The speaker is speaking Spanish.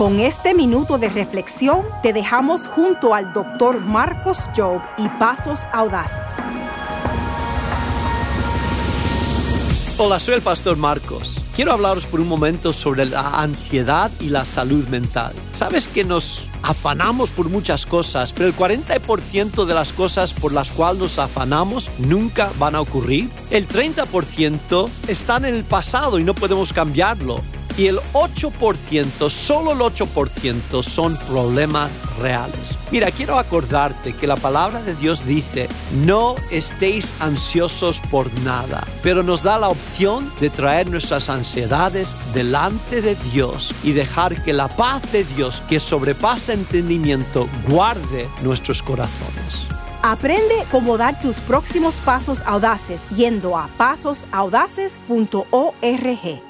Con este minuto de reflexión te dejamos junto al doctor Marcos Job y Pasos Audaces. Hola, soy el pastor Marcos. Quiero hablaros por un momento sobre la ansiedad y la salud mental. Sabes que nos afanamos por muchas cosas, pero el 40% de las cosas por las cuales nos afanamos nunca van a ocurrir. El 30% está en el pasado y no podemos cambiarlo y el 8%, solo el 8% son problemas reales. Mira, quiero acordarte que la palabra de Dios dice, no estéis ansiosos por nada, pero nos da la opción de traer nuestras ansiedades delante de Dios y dejar que la paz de Dios, que sobrepasa entendimiento, guarde nuestros corazones. Aprende cómo dar tus próximos pasos audaces yendo a pasosaudaces.org.